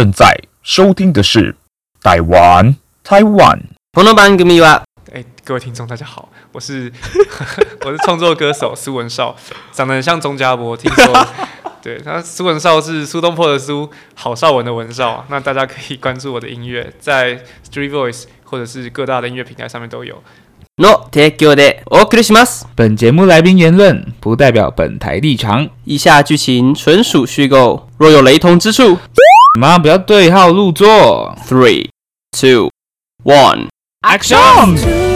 您正在收听的是台湾台湾。朋友们，各位哇！哎，各位听众，大家好，我是 我是创作歌手苏文少，长得很像钟家波，听说 对，他苏文少是苏东坡的苏，郝邵文的文少，那大家可以关注我的音乐，在 Street Voice 或者是各大的音乐平台上面都有。No take you there，お送りします。本节目来宾言论不代表本台立场，以下剧情纯属虚构，若有雷同之处，妈不要对号入座。Three, two, one, action！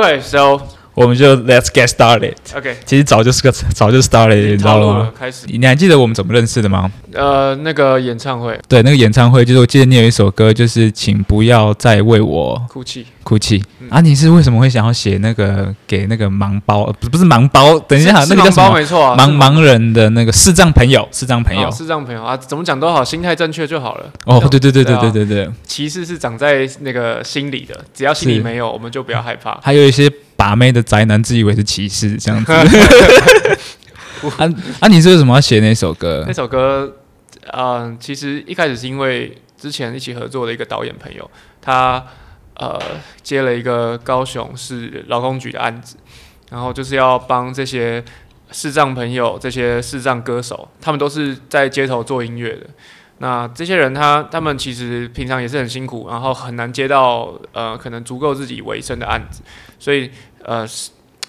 对，so 我们就 Let's get started。OK，其实早就是个早就 started，你知道吗？开始，你还记得我们怎么认识的吗？呃，那个演唱会，对，那个演唱会就是我记得你有一首歌，就是请不要再为我哭泣，哭泣。啊，你是为什么会想要写那个给那个盲包？不，不是盲包，等一下，那个叫什么？没错啊，盲盲人的那个视障朋友，视障朋友，视障朋友啊，怎么讲都好，心态正确就好了。哦，对对对对对对对，歧视是长在那个心里的，只要心里没有，我们就不要害怕。还有一些把妹的宅男自以为是骑士这样子。啊啊，你是为什么要写那首歌？那首歌，嗯，其实一开始是因为之前一起合作的一个导演朋友，他。呃，接了一个高雄市劳工局的案子，然后就是要帮这些视障朋友、这些视障歌手，他们都是在街头做音乐的。那这些人他，他他们其实平常也是很辛苦，然后很难接到呃可能足够自己维生的案子，所以呃，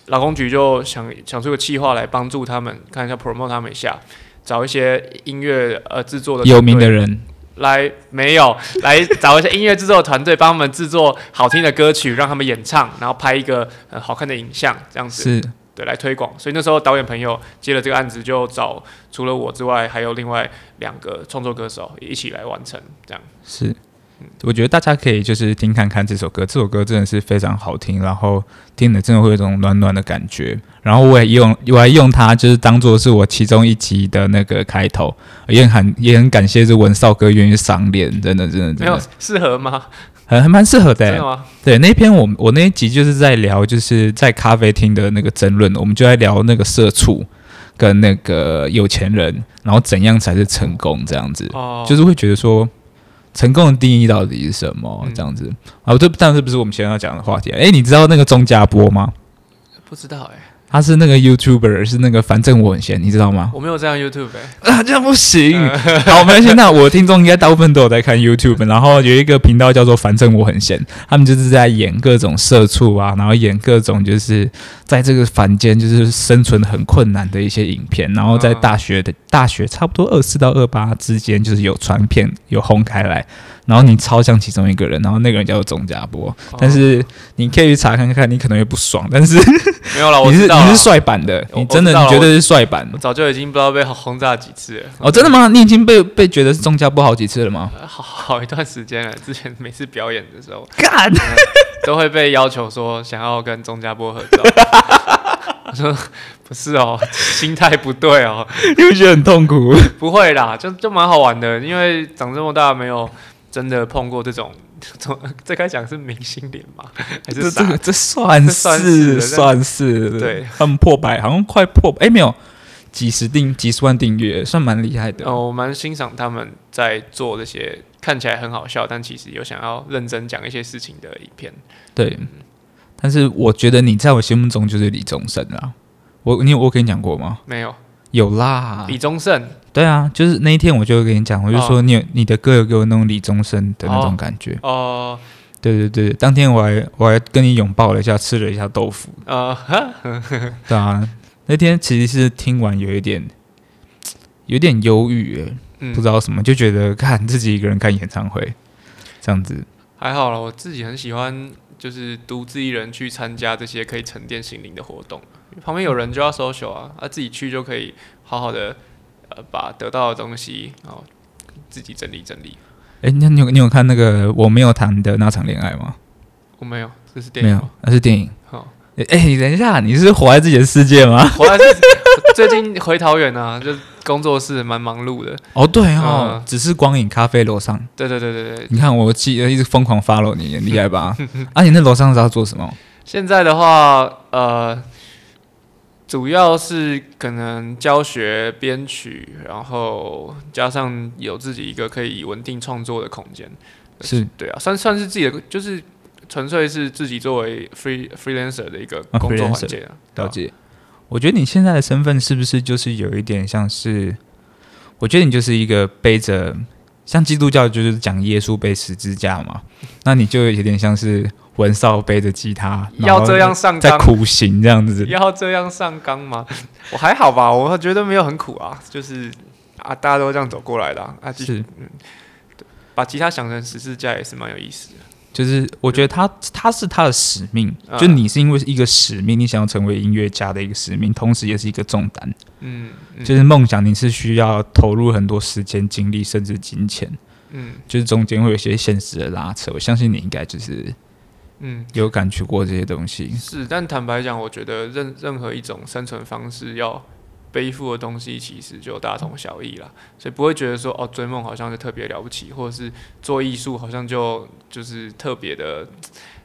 劳工局就想想出个计划来帮助他们，看一下 promote 他们一下，找一些音乐呃制作的有名的人。来没有来找一些音乐制作团队帮他们制作好听的歌曲，让他们演唱，然后拍一个很好看的影像，这样子是对来推广。所以那时候导演朋友接了这个案子，就找除了我之外，还有另外两个创作歌手一起来完成，这样是。我觉得大家可以就是听看看这首歌，这首歌真的是非常好听，然后听了真的会有一种暖暖的感觉。然后我也用，我还用它就是当做是我其中一集的那个开头，也很也很感谢这文少哥愿意赏脸，真的真的真的。没有适合吗？还还蛮适合的。真的吗？对，那篇我我那一集就是在聊，就是在咖啡厅的那个争论，我们就在聊那个社畜跟那个有钱人，然后怎样才是成功这样子，哦、就是会觉得说。成功的定义到底是什么？嗯、这样子啊，这但是不是我们现在要讲的话题？哎，你知道那个钟家波吗？不知道哎、欸。他是那个 YouTuber，是那个反正我很闲，你知道吗？我没有这样 YouTube 哎、欸，啊，这样不行。好，没关系。那我的听众应该大部分都有在看 YouTube，然后有一个频道叫做反正我很闲，他们就是在演各种社畜啊，然后演各种就是在这个凡间就是生存很困难的一些影片，然后在大学的大学差不多二四到二八之间就是有传片有轰开来。然后你超像其中一个人，然后那个人叫做钟家波，哦、但是你可以去查看看，你可能会不爽，但是 没有啦，你是我你是帅版的，你真的你绝对是帅版。我早就已经不知道被轰炸几次了。哦，真的吗？你已经被被觉得是钟家波好几次了吗？好 好一段时间了，之前每次表演的时候，干、嗯、都会被要求说想要跟钟家波合照。我说不是哦，心态不对哦，你会觉得很痛苦？不会啦，就就蛮好玩的，因为长这么大没有。真的碰过这种，这这该讲是明星脸吗？还是这这这算是 算是对，很破百，好像快破哎、欸、没有几十订几十万订阅，算蛮厉害的哦。我蛮欣赏他们在做这些看起来很好笑，但其实有想要认真讲一些事情的影片。对，但是我觉得你在我心目中就是李宗盛啊。我你有我跟你讲过吗？没有，有啦，李宗盛。对啊，就是那一天我就跟你讲，我就说你有、哦、你的歌有给我那种李宗盛的那种感觉。哦，哦对对对，当天我还我还跟你拥抱了一下，吃了一下豆腐。啊、哦，对啊，那天其实是听完有一点有点忧郁，嗯、不知道什么，就觉得看自己一个人看演唱会这样子。还好了，我自己很喜欢，就是独自一人去参加这些可以沉淀心灵的活动。旁边有人就要 social 啊，啊，自己去就可以好好的。呃，把得到的东西，然后自己整理整理。哎，那你有你有看那个我没有谈的那场恋爱吗？我没有，这是电影。没有，那是电影。好，哎，你等一下，你是活在自己的世界吗？活在自己。最近回桃园啊，就工作室蛮忙碌的。哦，对哦，嗯、只是光影咖啡楼上。对对对对对。你看，我记得一直疯狂 follow 你，很厉害吧？啊，你那楼上是要做什么？现在的话，呃，主要是可能教学、编曲，然后加上有自己一个可以稳定创作的空间。是对啊，算算是自己的，就是纯粹是自己作为 free freelancer 的一个工作环境啊。了解。我觉得你现在的身份是不是就是有一点像是？我觉得你就是一个背着像基督教就是讲耶稣背十字架嘛，那你就有点像是文少背着吉他，要这样上在苦行这样子。要这样上纲吗？我还好吧，我觉得没有很苦啊，就是啊，大家都这样走过来的啊。是，嗯，把吉他想成十字架也是蛮有意思的。就是我觉得他他是他的使命，就你是因为一个使命，你想要成为音乐家的一个使命，同时也是一个重担。嗯，就是梦想，你是需要投入很多时间、精力，甚至金钱。嗯，就是中间会有一些现实的拉扯。我相信你应该就是，嗯，有感觉过这些东西。是，但坦白讲，我觉得任任何一种生存方式要。背负的东西其实就大同小异啦，所以不会觉得说哦，追梦好像是特别了不起，或者是做艺术好像就就是特别的，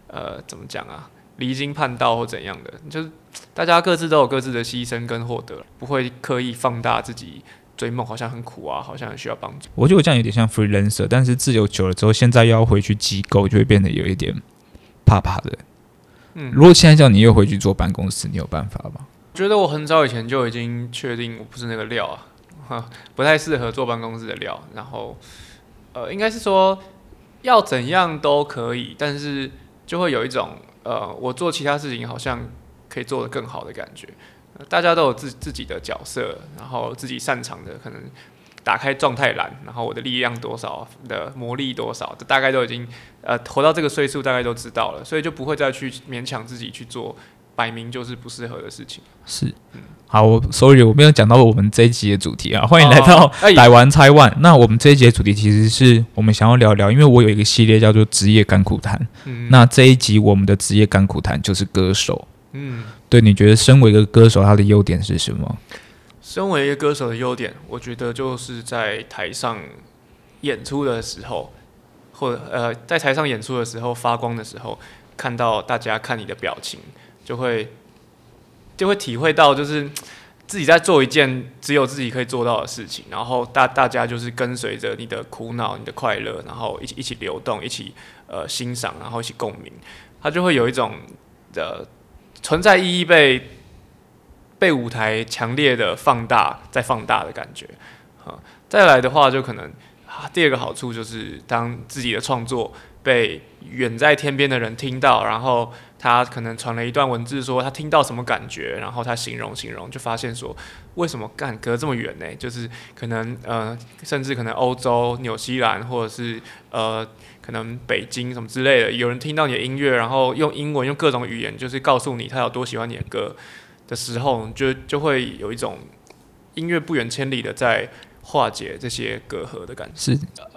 呃，怎么讲啊，离经叛道或怎样的，就是大家各自都有各自的牺牲跟获得，不会刻意放大自己追梦好像很苦啊，好像很需要帮助。我觉得我这样有点像 freelancer，但是自由久了之后，现在又要回去机构，就会变得有一点怕怕的。嗯，如果现在叫你又回去做办公室，你有办法吗？觉得我很早以前就已经确定我不是那个料啊，不太适合坐办公室的料。然后，呃，应该是说要怎样都可以，但是就会有一种呃，我做其他事情好像可以做得更好的感觉。大家都有自自己的角色，然后自己擅长的，可能打开状态栏，然后我的力量多少的魔力多少，大概都已经呃活到这个岁数，大概都知道了，所以就不会再去勉强自己去做。摆明就是不适合的事情。是，嗯、好，我 sorry，我没有讲到我们这一集的主题啊。欢迎来到百玩拆万。那我们这一集的主题其实是我们想要聊聊，因为我有一个系列叫做职业甘苦谈。嗯，那这一集我们的职业甘苦谈就是歌手。嗯，对，你觉得身为一个歌手，他的优点是什么？身为一个歌手的优点，我觉得就是在台上演出的时候，或者呃，在台上演出的时候发光的时候，看到大家看你的表情。就会就会体会到，就是自己在做一件只有自己可以做到的事情，然后大大家就是跟随着你的苦恼、你的快乐，然后一起一起流动，一起呃欣赏，然后一起共鸣，它就会有一种的存在意义被被舞台强烈的放大、再放大的感觉。啊，再来的话，就可能，第二个好处就是当自己的创作被远在天边的人听到，然后。他可能传了一段文字，说他听到什么感觉，然后他形容形容，就发现说为什么干隔这么远呢？就是可能呃，甚至可能欧洲、纽西兰，或者是呃，可能北京什么之类的，有人听到你的音乐，然后用英文用各种语言，就是告诉你他有多喜欢你的歌的时候，就就会有一种音乐不远千里的在。化解这些隔阂的感觉，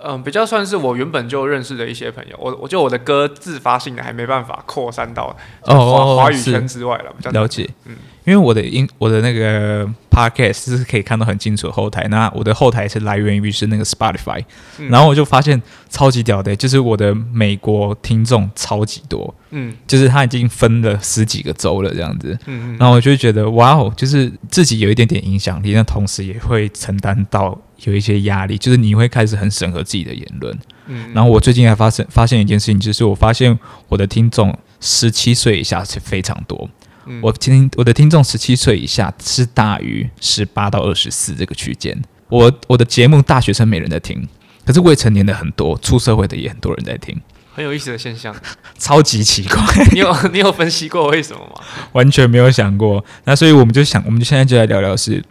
嗯，比较算是我原本就认识的一些朋友。我我觉得我的歌自发性的还没办法扩散到华哦华语圈之外了，比较了解。嗯，因为我的音我的那个 podcast 是可以看到很清楚的后台，那我的后台是来源于是那个 Spotify，嗯，然后我就发现超级屌的，就是我的美国听众超级多，嗯，就是他已经分了十几个州了这样子，嗯嗯，然后我就觉得哇哦，就是自己有一点点影响力，那同时也会承担到。有一些压力，就是你会开始很审核自己的言论。嗯，然后我最近还发生发现一件事情，就是我发现我的听众十七岁以下是非常多。嗯，我听我的听众十七岁以下是大于十八到二十四这个区间。我我的节目大学生没人在听，可是未成年的很多，出社会的也很多人在听，很有意思的现象，超级奇怪。你有你有分析过为什么吗？完全没有想过。那所以我们就想，我们就现在就来聊聊是。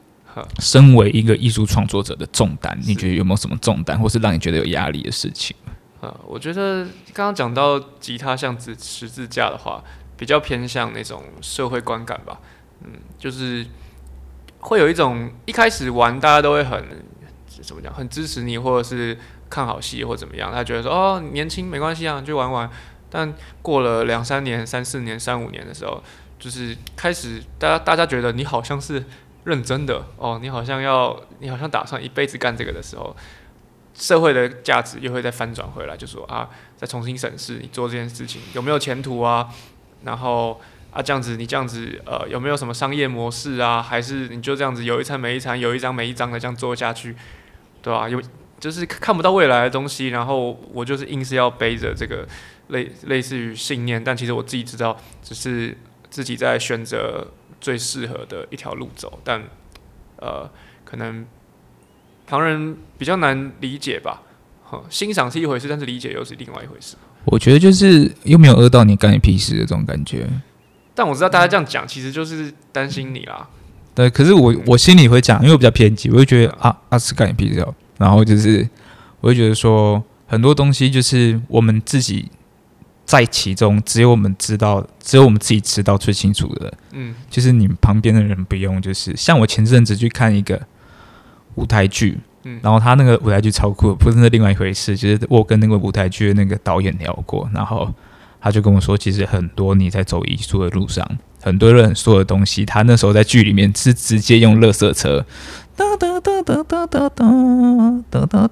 身为一个艺术创作者的重担，你觉得有没有什么重担，或是让你觉得有压力的事情？啊，我觉得刚刚讲到吉他像十十字架的话，比较偏向那种社会观感吧。嗯，就是会有一种一开始玩，大家都会很怎么讲，很支持你，或者是看好戏或怎么样。他觉得说哦，年轻没关系啊，就玩玩。但过了两三年、三四年、三五年的时候，就是开始大家大家觉得你好像是。认真的哦，你好像要，你好像打算一辈子干这个的时候，社会的价值又会再翻转回来，就说啊，再重新审视你做这件事情有没有前途啊，然后啊这样子你这样子呃有没有什么商业模式啊，还是你就这样子有一餐没一餐，有一张没一张的这样做下去，对吧？有就是看不到未来的东西，然后我就是硬是要背着这个类类似于信念，但其实我自己知道，只是自己在选择。最适合的一条路走，但呃，可能旁人比较难理解吧。欣赏是一回事，但是理解又是另外一回事。我觉得就是又没有讹到你干你屁事的这种感觉。但我知道大家这样讲，其实就是担心你啦。对，可是我我心里会讲，因为我比较偏激，我就觉得啊啊是干你屁事哦，然后就是我就觉得说很多东西就是我们自己。在其中，只有我们知道，只有我们自己知道最清楚的。嗯，就是你们旁边的人不用。就是像我前阵子去看一个舞台剧，嗯，然后他那个舞台剧超酷，不是那另外一回事。就是我跟那个舞台剧的那个导演聊过，然后他就跟我说，其实很多你在走艺术的路上，很多人说的东西，他那时候在剧里面是直接用垃圾车，哒哒哒哒哒哒哒哒哒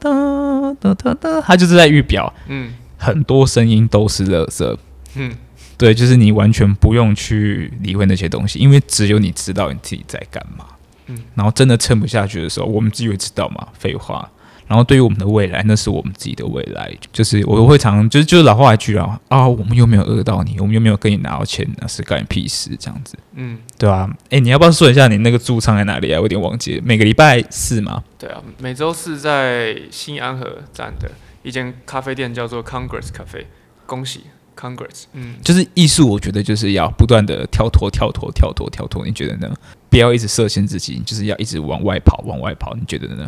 哒哒哒，他就是在预表，嗯。很多声音都是垃圾，嗯，对，就是你完全不用去理会那些东西，因为只有你知道你自己在干嘛，嗯，然后真的撑不下去的时候，我们自己会知道嘛，废话。然后对于我们的未来，那是我们自己的未来，就是我会常就是就是老话一句啊，啊，我们又没有饿到你，我们又没有跟你拿到钱，那是干你屁事这样子，嗯，对啊？哎，你要不要说一下你那个驻唱在哪里啊？我有点忘记了，每个礼拜四吗？对啊，每周四在新安河站的。一间咖啡店叫做 Congress Cafe，恭喜 Congress。嗯，就是艺术，我觉得就是要不断的跳脱、跳脱、跳脱、跳脱。你觉得呢？不要一直设限自己，就是要一直往外跑、往外跑。你觉得呢？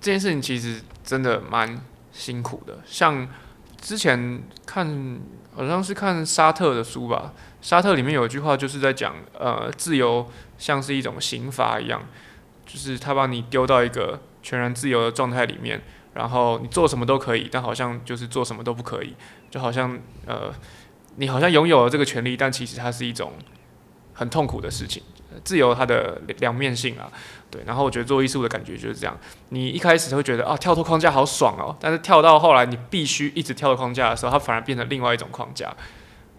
这件事情其实真的蛮辛苦的。像之前看，好像是看沙特的书吧，沙特里面有一句话就是在讲，呃，自由像是一种刑罚一样，就是他把你丢到一个全然自由的状态里面。然后你做什么都可以，但好像就是做什么都不可以，就好像呃，你好像拥有了这个权利，但其实它是一种很痛苦的事情。自由它的两面性啊，对。然后我觉得做艺术的感觉就是这样，你一开始会觉得啊，跳脱框架好爽哦，但是跳到后来你必须一直跳脱框架的时候，它反而变成另外一种框架，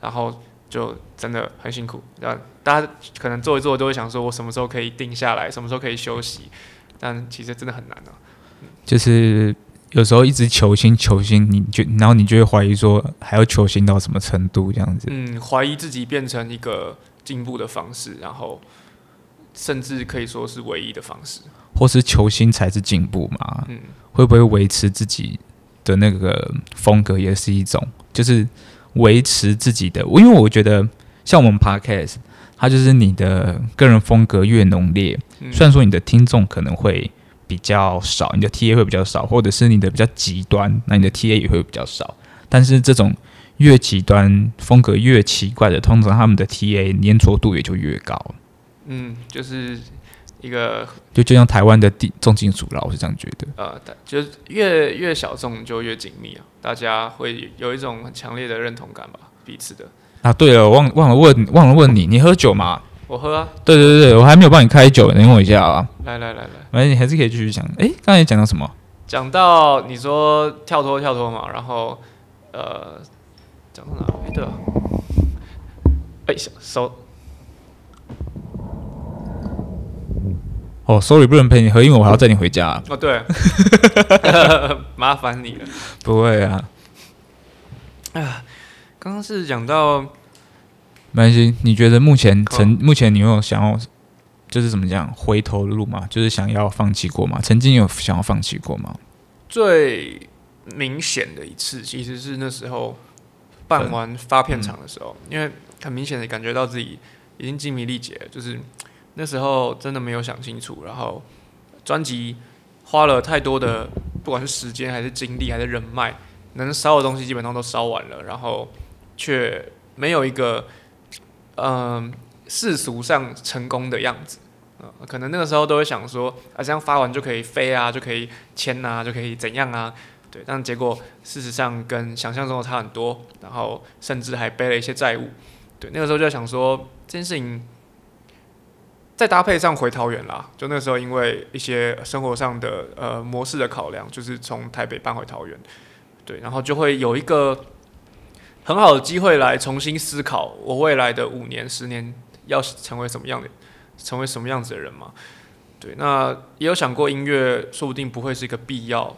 然后就真的很辛苦。然后大家可能做一做都会想说，我什么时候可以定下来，什么时候可以休息，但其实真的很难啊。就是有时候一直求新求新，你就然后你就会怀疑说，还要求新到什么程度这样子？嗯，怀疑自己变成一个进步的方式，然后甚至可以说是唯一的方式，或是求新才是进步嘛？嗯，会不会维持自己的那个风格也是一种，就是维持自己的？因为我觉得像我们 Podcast，它就是你的个人风格越浓烈，嗯，虽然说你的听众可能会。比较少，你的 TA 会比较少，或者是你的比较极端，那你的 TA 也会比较少。但是这种越极端、风格越奇怪的，通常他们的 TA 粘着度也就越高。嗯，就是一个就就像台湾的地重金属啦，我是这样觉得。呃，就是越越小众就越紧密啊，大家会有一种很强烈的认同感吧，彼此的。啊，对了，忘忘了问忘了问你，你喝酒吗？我喝啊，对对对，我还没有帮你开酒，等我一下啊。来来来来，反正你还是可以继续讲。哎，刚才讲到什么？讲到你说跳脱跳脱嘛，然后呃，讲到哪？哎，对啊，哎，手。哦，sorry，不能陪你喝，因为我还要载你回家。哦，对，麻烦你了。不会啊。啊，刚刚是讲到。没关系，你觉得目前曾目前你有想要，就是怎么讲回头路吗？就是想要放弃过吗？曾经有想要放弃过吗？最明显的一次其实是那时候办完发片场的时候，嗯、因为很明显的感觉到自己已经精疲力竭，就是那时候真的没有想清楚，然后专辑花了太多的不管是时间还是精力还是人脉，能烧的东西基本上都烧完了，然后却没有一个。嗯，世俗上成功的样子，呃，可能那个时候都会想说，啊，这样发完就可以飞啊，就可以签啊，就可以怎样啊，对，但结果事实上跟想象中的差很多，然后甚至还背了一些债务，对，那个时候就在想说，这件事情再搭配上回桃园啦，就那时候因为一些生活上的呃模式的考量，就是从台北搬回桃园，对，然后就会有一个很好的机会来重新思考我未来的五年、十年要成为什么样的，成为什么样子的人嘛。对，那也有想过音乐，说不定不会是一个必要，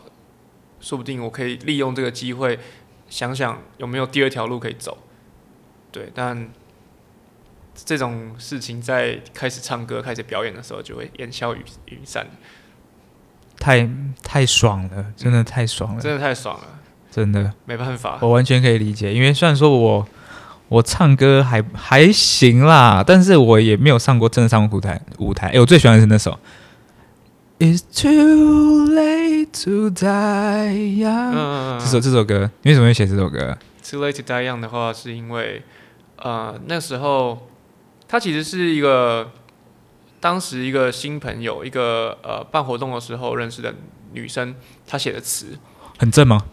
说不定我可以利用这个机会，想想有没有第二条路可以走。对，但这种事情在开始唱歌、开始表演的时候，就会烟消云云散。太太爽了，真的太爽了，真的太爽了，真的没办法，我完全可以理解。因为虽然说我我唱歌还还行啦，但是我也没有上过真的上过舞台舞台。哎，我最喜欢的是那首。It's too late to die young。嗯，这首这首歌，你为什么会写这首歌？Too late to die young 的话，是因为呃那时候他其实是一个当时一个新朋友，一个呃办活动的时候认识的女生，她写的词很正吗？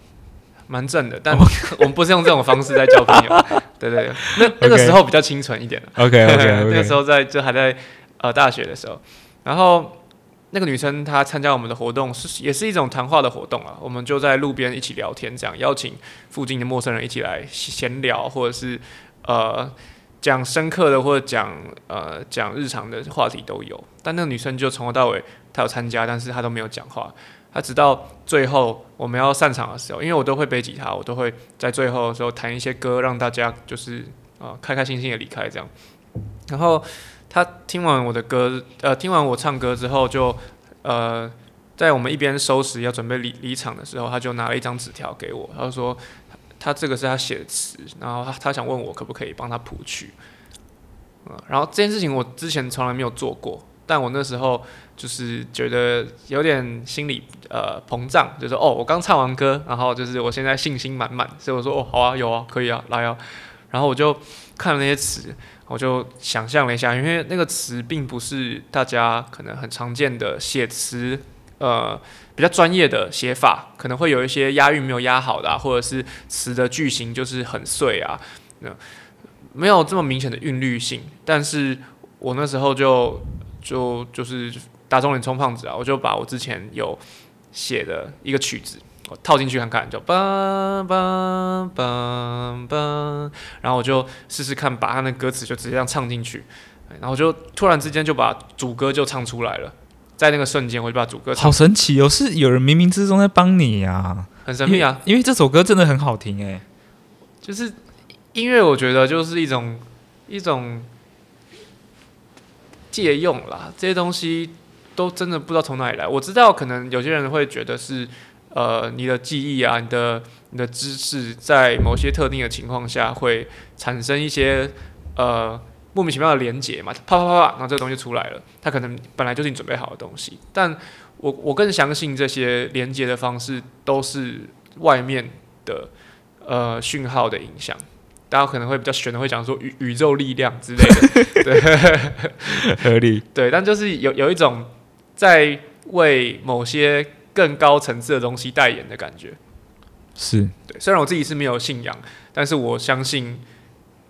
蛮正的，但 我们不是用这种方式在交朋友。对对对，那那个时候比较清纯一点。OK OK，, okay. 那个时候在就还在呃大学的时候，然后。那个女生她参加我们的活动是也是一种谈话的活动啊，我们就在路边一起聊天，这样邀请附近的陌生人一起来闲聊，或者是呃讲深刻的或者讲呃讲日常的话题都有。但那个女生就从头到尾她有参加，但是她都没有讲话。他直到最后我们要散场的时候，因为我都会背吉他，我都会在最后的时候弹一些歌，让大家就是啊、呃、开开心心的离开这样。然后。他听完我的歌，呃，听完我唱歌之后就，就呃，在我们一边收拾要准备离离场的时候，他就拿了一张纸条给我，他说他这个是他写的词，然后他他想问我可不可以帮他谱曲，嗯，然后这件事情我之前从来没有做过，但我那时候就是觉得有点心理呃膨胀，就是哦，我刚唱完歌，然后就是我现在信心满满，所以我说哦，好啊，有啊，可以啊，来啊，然后我就看了那些词。我就想象了一下，因为那个词并不是大家可能很常见的写词，呃，比较专业的写法，可能会有一些押韵没有押好的啊，或者是词的句型就是很碎啊，那没有这么明显的韵律性。但是我那时候就就就是打肿脸充胖子啊，我就把我之前有写的一个曲子。我套进去看看，就梆梆梆梆，然后我就试试看，把他那歌词就直接这样唱进去，然后就突然之间就把主歌就唱出来了，在那个瞬间我就把主歌唱。好神奇哦，是有人冥冥之中在帮你呀，很神秘啊，因为，因为这首歌真的很好听哎，就是音乐，我觉得就是一种一种借用啦，这些东西都真的不知道从哪里来。我知道可能有些人会觉得是。呃，你的记忆啊，你的你的知识，在某些特定的情况下会产生一些呃莫名其妙的连接嘛，啪啪啪啪，然后这个东西出来了，它可能本来就是你准备好的东西，但我我更相信这些连接的方式都是外面的呃讯号的影响，大家可能会比较玄的会讲说宇宇宙力量之类的，对，合理，对，但就是有有一种在为某些。更高层次的东西代言的感觉，是对。虽然我自己是没有信仰，但是我相信，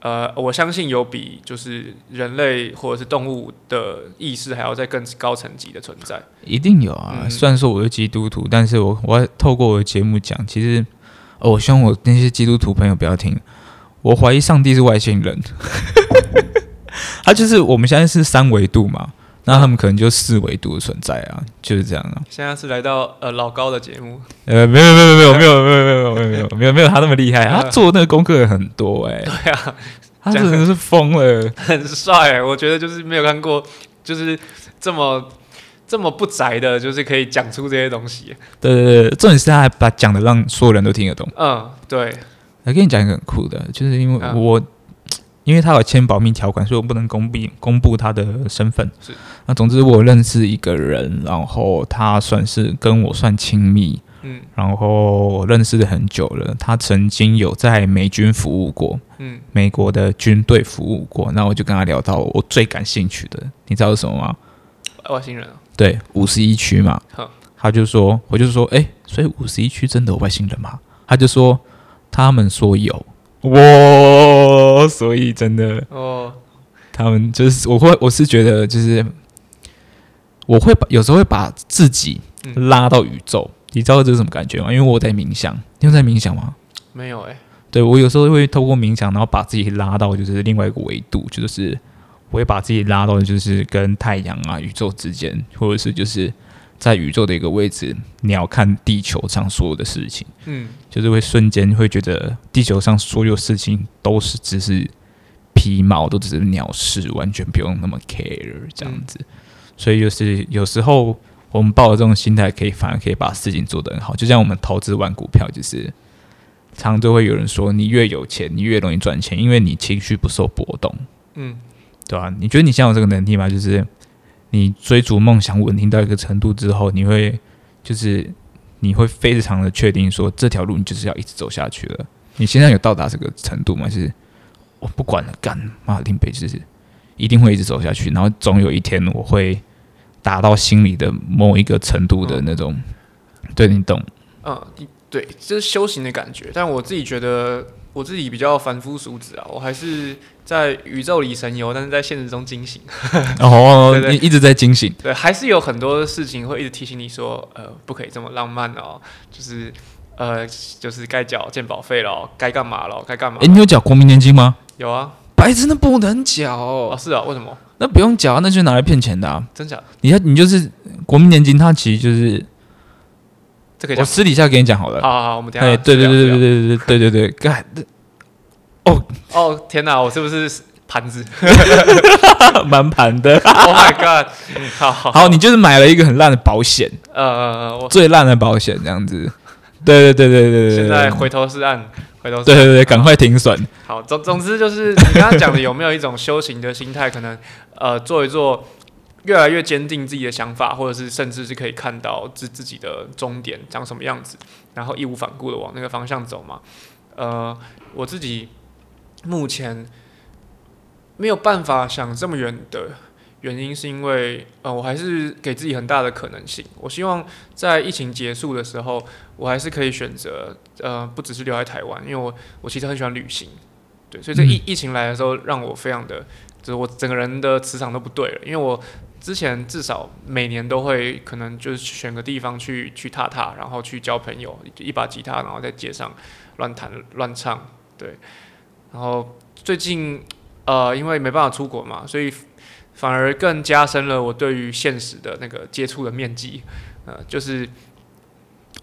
呃，我相信有比就是人类或者是动物的意识还要在更高层级的存在。一定有啊！嗯、虽然说我是基督徒，但是我我透过我的节目讲，其实、哦、我希望我那些基督徒朋友不要听。我怀疑上帝是外星人，他就是我们现在是三维度嘛。那他们可能就四维度的存在啊，就是这样啊。现在是来到呃老高的节目，呃没有没有没有没有 没有没有没有没有没有没有没有他那么厉害，他做那个功课很多哎。对啊，他真的是疯了，很帅。我觉得就是没有看过，就是这么这么不宅的，就是可以讲出这些东西。对对对，重点是他还把讲的让所有人都听得懂。嗯，对。我跟你讲一个很酷的，就是因为我。因为他有签保密条款，所以我不能公布公布他的身份。是，那总之我认识一个人，然后他算是跟我算亲密，嗯，然后我认识了很久了。他曾经有在美军服务过，嗯，美国的军队服务过。那我就跟他聊到我最感兴趣的，你知道是什么吗？外星人啊？对，五十一区嘛。他就说，我就说，哎，所以五十一区真的有外星人吗？他就说，他们说有。哇，所以真的哦，他们就是我会，我是觉得就是我会把有时候会把自己拉到宇宙，嗯、你知道这是什么感觉吗？因为我在冥想，你有在冥想吗？没有哎、欸。对，我有时候会透过冥想，然后把自己拉到就是另外一个维度，就是我会把自己拉到就是跟太阳啊、宇宙之间，或者是就是在宇宙的一个位置，鸟看地球上所有的事情，嗯，就是会瞬间会觉得地球上所有事情都是只是皮毛，都只是鸟事，完全不用那么 care 这样子。嗯所以就是有时候我们抱着这种心态，可以反而可以把事情做得很好。就像我们投资玩股票，就是常常都会有人说，你越有钱，你越容易赚钱，因为你情绪不受波动。嗯，对吧？你觉得你现在有这个能力吗？就是你追逐梦想稳定到一个程度之后，你会就是你会非常的确定说，这条路你就是要一直走下去了。你现在有到达这个程度吗？就是我不管了，干马丁贝就是一定会一直走下去，然后总有一天我会。达到心里的某一个程度的那种，对，你懂？嗯，对，这是修行的感觉。但我自己觉得，我自己比较凡夫俗子啊，我还是在宇宙里神游，但是在现实中惊醒。哦，对对对，你一直在惊醒。对，还是有很多事情会一直提醒你说，呃，不可以这么浪漫哦，就是呃，就是该缴健保费了，该干嘛了，该干嘛。哎，你有缴国民年金吗？有啊，白真的不能缴哦。是啊，为什么？那不用缴，啊那就是拿来骗钱的啊！真假的？你看，你就是国民年金，它其实就是这个。我私底下跟你讲好了。好好好，我们等下。对对对对对对对对对对对。干！哦哦天哪！我是不是盘子？蛮盘的。Oh my god！好好好，你就是买了一个很烂的保险。呃，最烂的保险这样子。对对对对对对。现在回头是岸。回头对对对，赶快停损。好，总总之就是你刚刚讲的，有没有一种修行的心态？可能呃，做一做，越来越坚定自己的想法，或者是甚至是可以看到自自己的终点长什么样子，然后义无反顾的往那个方向走嘛。呃，我自己目前没有办法想这么远的。原因是因为，呃，我还是给自己很大的可能性。我希望在疫情结束的时候，我还是可以选择，呃，不只是留在台湾，因为我我其实很喜欢旅行，对，所以这疫疫情来的时候，让我非常的，就是我整个人的磁场都不对了。因为我之前至少每年都会可能就是选个地方去去踏踏，然后去交朋友，一把吉他，然后在街上乱弹乱唱，对。然后最近，呃，因为没办法出国嘛，所以。反而更加深了我对于现实的那个接触的面积，呃，就是，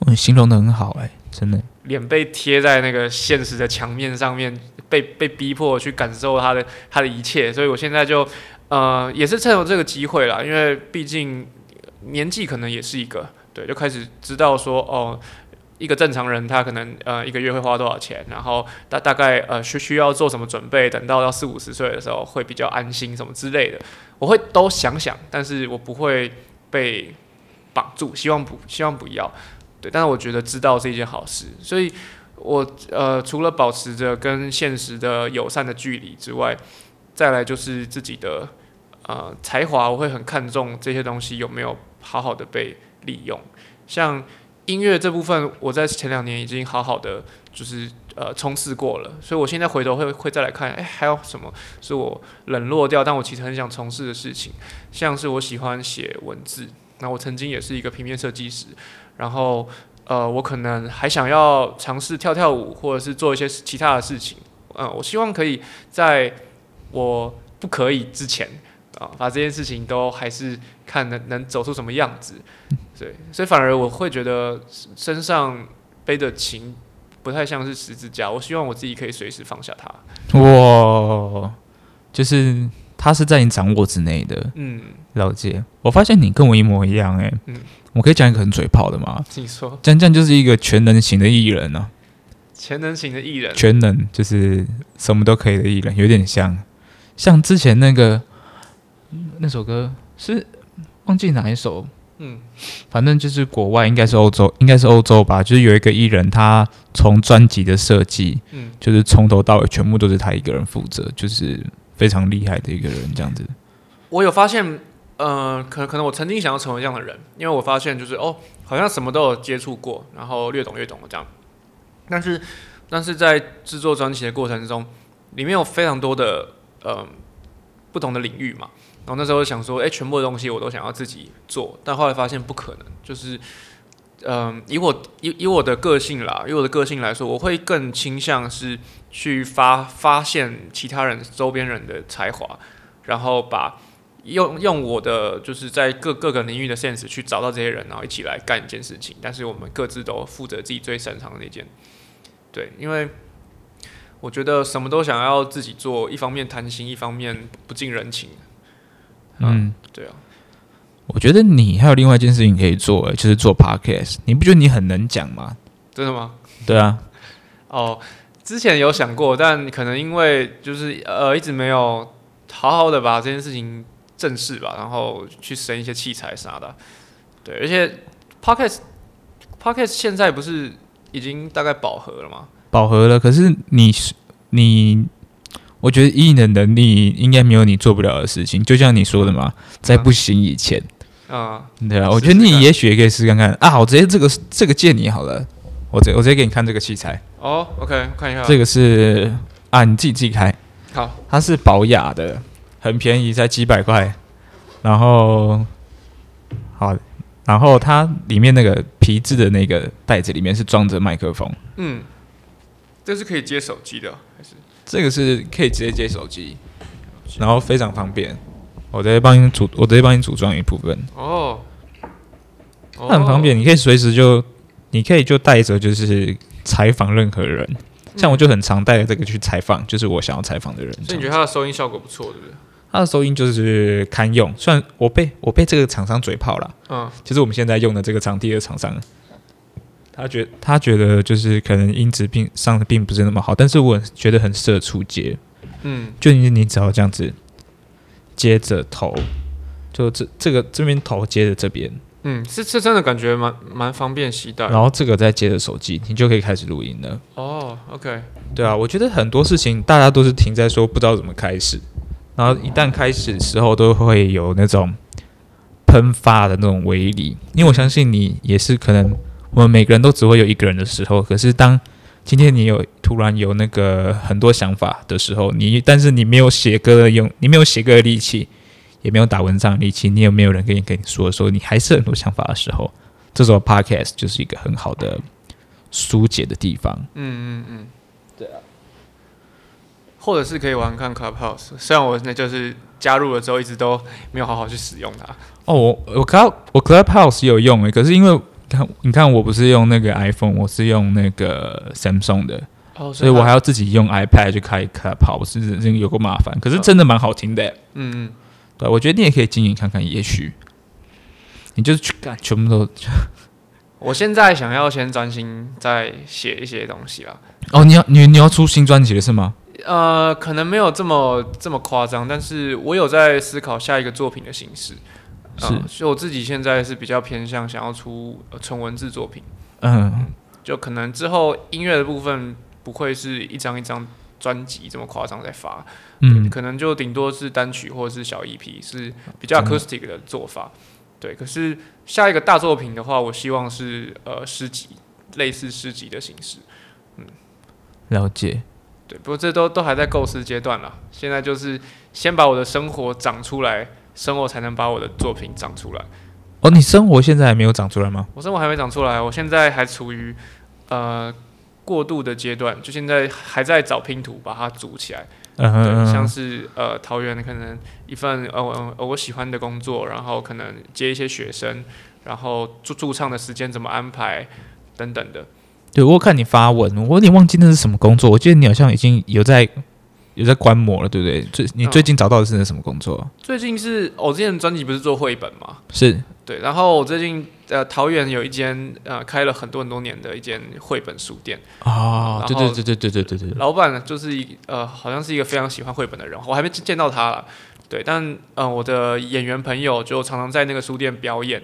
我形容的很好哎、欸，真的，脸被贴在那个现实的墙面上面，被被逼迫去感受他的他的一切，所以我现在就，呃，也是趁有这个机会啦，因为毕竟年纪可能也是一个，对，就开始知道说哦。一个正常人，他可能呃一个月会花多少钱，然后大大概呃需需要做什么准备，等到要四五十岁的时候会比较安心什么之类的，我会都想想，但是我不会被绑住，希望不希望不要，对，但是我觉得知道是一件好事，所以我呃除了保持着跟现实的友善的距离之外，再来就是自己的呃才华，我会很看重这些东西有没有好好的被利用，像。音乐这部分，我在前两年已经好好的就是呃冲刺过了，所以我现在回头会会再来看，哎，还有什么是我冷落掉，但我其实很想从事的事情，像是我喜欢写文字，那我曾经也是一个平面设计师，然后呃，我可能还想要尝试跳跳舞，或者是做一些其他的事情，嗯、我希望可以在我不可以之前。啊，把这件事情都还是看能能走出什么样子，对，所以反而我会觉得身上背的琴不太像是十字架，我希望我自己可以随时放下它。哇，就是它是在你掌握之内的。嗯，了解。我发现你跟我一模一样，哎，嗯，我可以讲一个很嘴炮的吗？你说，江江就是一个全能型的艺人呢。全能型的艺人，全能就是什么都可以的艺人，有点像像之前那个。那首歌是忘记哪一首，嗯，反正就是国外，应该是欧洲，应该是欧洲吧。就是有一个艺人，他从专辑的设计，嗯，就是从头到尾全部都是他一个人负责，就是非常厉害的一个人，这样子。我有发现，呃，可能可能我曾经想要成为这样的人，因为我发现就是哦，好像什么都有接触过，然后略懂略懂的这样。但是，但是在制作专辑的过程中，里面有非常多的，嗯、呃。不同的领域嘛。然后那时候想说，哎，全部的东西我都想要自己做，但后来发现不可能，就是。嗯，以我以以我的个性啦，以我的个性来说，我会更倾向是去发发现其他人周边人的才华，然后把用用我的就是在各各个领域的 sense 去找到这些人，然后一起来干一件事情。但是我们各自都负责自己最擅长的那件。对，因为我觉得什么都想要自己做，一方面贪心，一方面不近人情。嗯，对啊。我觉得你还有另外一件事情可以做，就是做 podcast。你不觉得你很能讲吗？真的吗？对啊。哦，之前有想过，但可能因为就是呃一直没有好好的把这件事情正视吧，然后去升一些器材啥的。对，而且 podcast podcast 现在不是已经大概饱和了吗？饱和了，可是你你，我觉得以你的能力，应该没有你做不了的事情。就像你说的嘛，在不行以前。嗯啊，对啊，我觉得你也许也可以试试看看啊！我直接这个这个借你好了，我直我直接给你看这个器材。哦，OK，看一下。这个是啊，你自己自己开。好，它是保雅的，很便宜，才几百块。然后，好，然后它里面那个皮质的那个袋子里面是装着麦克风。嗯，这是可以接手机的还是？这个是可以直接接手机，然后非常方便。我直接帮你组，我直接帮你组装一部分。哦，它很方便，你可以随时就，你可以就带着，就是采访任何人。像我就很常带着这个去采访，就是我想要采访的人。所以你觉得它的收音效果不错，对不对？它的收音就是堪用，虽然我被我被这个厂商嘴炮了。嗯，其实我们现在用的这个场地的厂商，他觉他觉得就是可能音质并上的并不是那么好，但是我觉得很适合出街。嗯，就你你只要这样子。接着头，就这这个这边头接着这边，嗯，是是真的感觉蛮蛮方便携带。然后这个再接着手机，你就可以开始录音了。哦，OK，对啊，我觉得很多事情大家都是停在说不知道怎么开始，然后一旦开始的时候都会有那种喷发的那种威力。因为我相信你也是，可能我们每个人都只会有一个人的时候，可是当今天你有突然有那个很多想法的时候，你但是你没有写歌的用，你没有写歌的力气，也没有打文章的力气，你也没有人跟你跟你说说你还是很多想法的时候，这时候 Podcast 就是一个很好的疏解的地方。嗯嗯嗯，对啊，或者是可以玩看 Clubhouse，虽然我那就是加入了之后一直都没有好好去使用它。哦，我我 Club 我 Clubhouse 有用诶，可是因为。看，你看，我不是用那个 iPhone，我是用那个 Samsung 的，哦、所以我还要自己用 iPad 去开 Clubhouse，是真有个麻烦。可是真的蛮好听的，嗯嗯，对，我觉得你也可以经营看看，也许你就是去干，全部都。我现在想要先专心再写一些东西啦。哦，你要你你要出新专辑了是吗？呃，可能没有这么这么夸张，但是我有在思考下一个作品的形式。是，嗯、所以我自己现在是比较偏向想要出纯文字作品，嗯，就可能之后音乐的部分不会是一张一张专辑这么夸张在发，嗯，可能就顶多是单曲或者是小 EP，是比较 acoustic 的做法，嗯、对。可是下一个大作品的话，我希望是呃诗集，类似诗集的形式，嗯，了解，对。不过这都都还在构思阶段啦，现在就是先把我的生活长出来。生活才能把我的作品长出来。哦，你生活现在还没有长出来吗？我生活还没长出来，我现在还处于呃过渡的阶段，就现在还在找拼图把它组起来。嗯哼嗯哼，对，像是呃桃园可能一份呃我呃我喜欢的工作，然后可能接一些学生，然后驻驻唱的时间怎么安排等等的。对，我看你发文，我有点忘记那是什么工作。我记得你好像已经有在。有在观摩了，对不对？最你最近找到的是那什么工作？最近是我之前专辑不是做绘本吗？是对，然后我最近呃桃园有一间呃开了很多很多年的一间绘本书店啊，对对对对对对对对，老板就是一呃好像是一个非常喜欢绘本的人，我还没见到他了，对，但呃我的演员朋友就常常在那个书店表演，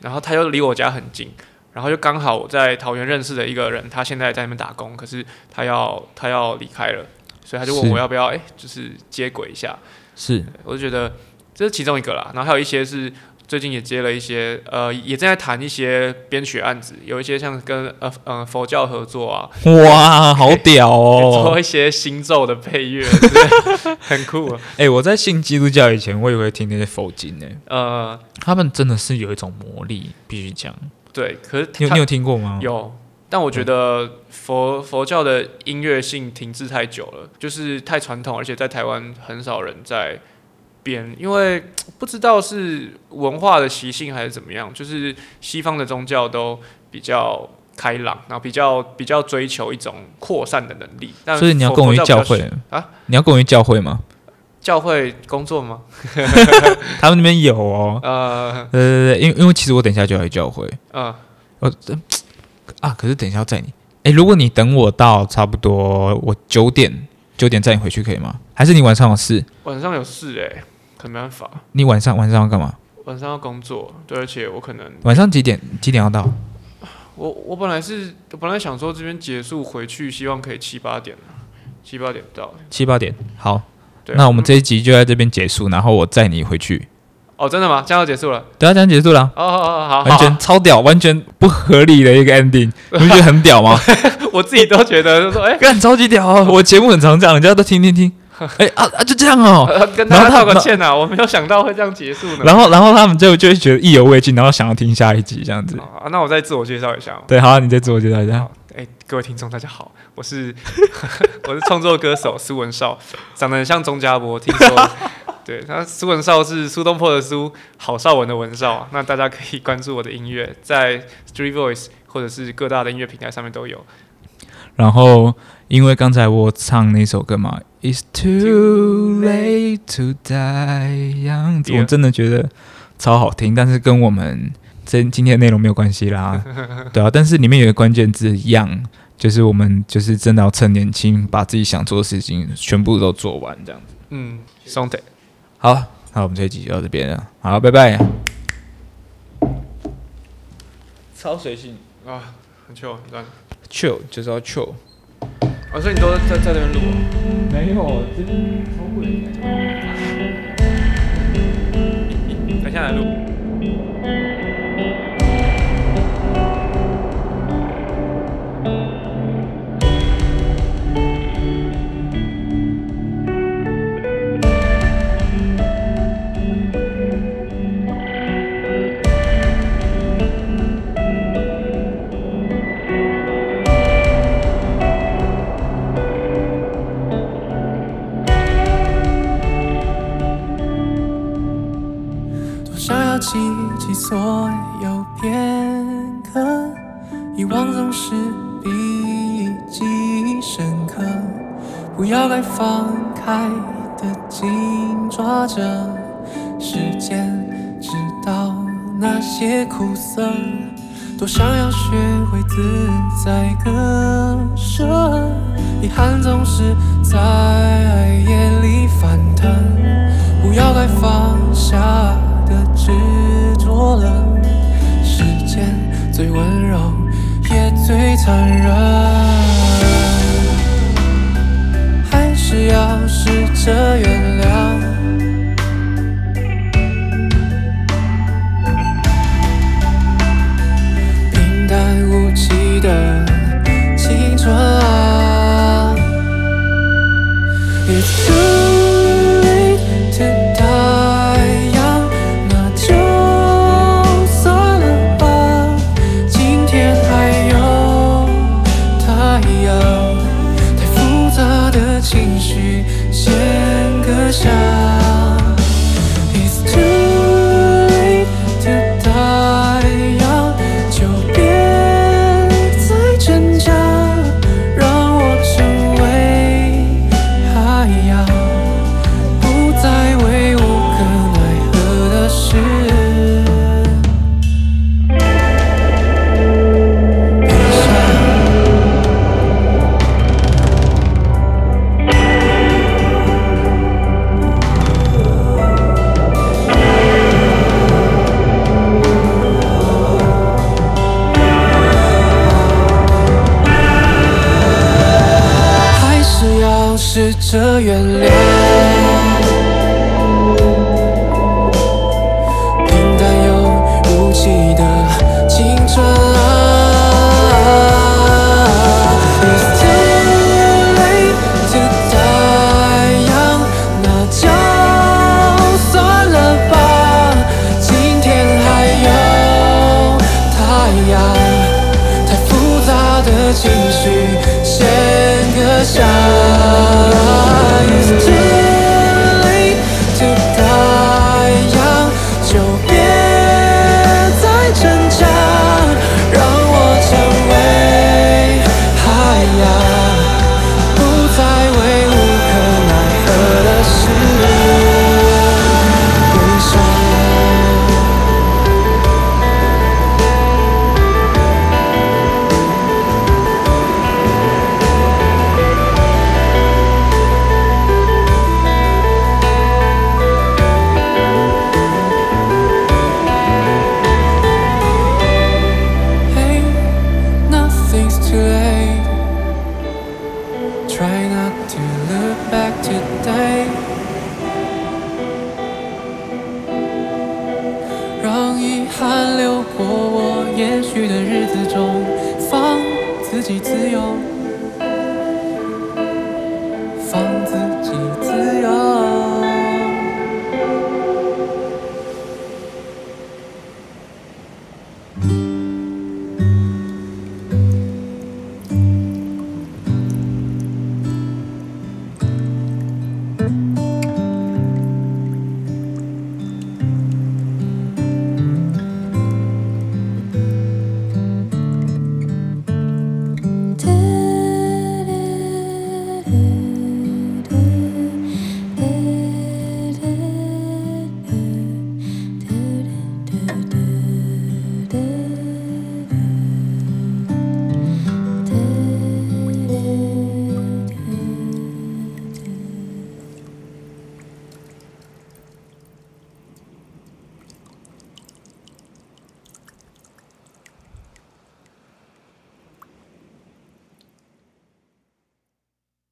然后他又离我家很近，然后就刚好我在桃园认识的一个人，他现在在那边打工，可是他要他要离开了。所以他就问我要不要哎，就是接轨一下。是，我就觉得这是其中一个啦。然后还有一些是最近也接了一些，呃，也正在谈一些编曲案子，有一些像跟呃呃佛教合作啊，哇，好屌哦，做一些新咒的配乐，很酷啊。哎、欸，我在信基督教以前，我也会听那些佛经呢。呃，他们真的是有一种魔力，必须讲。对，可是你有你有听过吗？有，但我觉得佛佛教的音乐性停滞太久了，就是太传统，而且在台湾很少人在。编，因为 不知道是文化的习性还是怎么样，就是西方的宗教都比较开朗，然后比较比较追求一种扩散的能力。所以你要供于教会啊？你要供于教会吗？教会工作吗？他们那边有哦。呃，对对对，因为因为其实我等一下就要去教会。嗯，我啊，可是等一下要载你。哎，如果你等我到差不多我九点九点载你回去可以吗？还是你晚上有事？晚上有事哎。没办法，你晚上晚上要干嘛？晚上要工作，对，而且我可能晚上几点几点要到？我我本来是我本来想说这边结束回去，希望可以七八点七八点到。七八点，好，那我们这一集就在这边结束，然后我载你回去。哦，真的吗？这样就结束了？对啊，这样结束了。哦哦哦，好，完全超屌，完全不合理的一个 ending，你不觉得很屌吗？我自己都觉得，就说哎，干超级屌，我节目很常这样，人家都听听听。哎、欸、啊啊，就这样哦、喔，跟大家道个歉呐，我没有想到会这样结束呢。然后，然后他们就就会觉得意犹未尽，然后想要听下一集这样子。啊，那我再自我介绍一下。对，好、啊，你再自我介绍一下。哎、欸，各位听众，大家好，我是我是创作歌手苏文少，长得很像钟家波，听说。对，他苏文少是苏东坡的苏，郝少文的文少。那大家可以关注我的音乐，在 Street Voice 或者是各大的音乐平台上面都有。然后，因为刚才我唱那首歌嘛，It's too late to die young，我真的觉得超好听，但是跟我们今今天的内容没有关系啦，对啊。但是里面有个关键字 young，就是我们就是真的要趁年轻，把自己想做的事情全部都做完，这样子。嗯，兄弟，好，那我们这一集就到这边了，好，拜拜。超随性啊，很 chill，很赞。chill 就是要 chill，啊，所以你都在在那边录？没有，这边超贵。等下来录。放开的紧抓着时间，直到那些苦涩。多想要学会自在割舍，遗憾总是在夜里翻腾。不要该放下。的执着了，时间最温柔也最残忍，还是要试着原谅。平淡无奇的青春啊。遗憾流过我也许的日子中，放自己自由。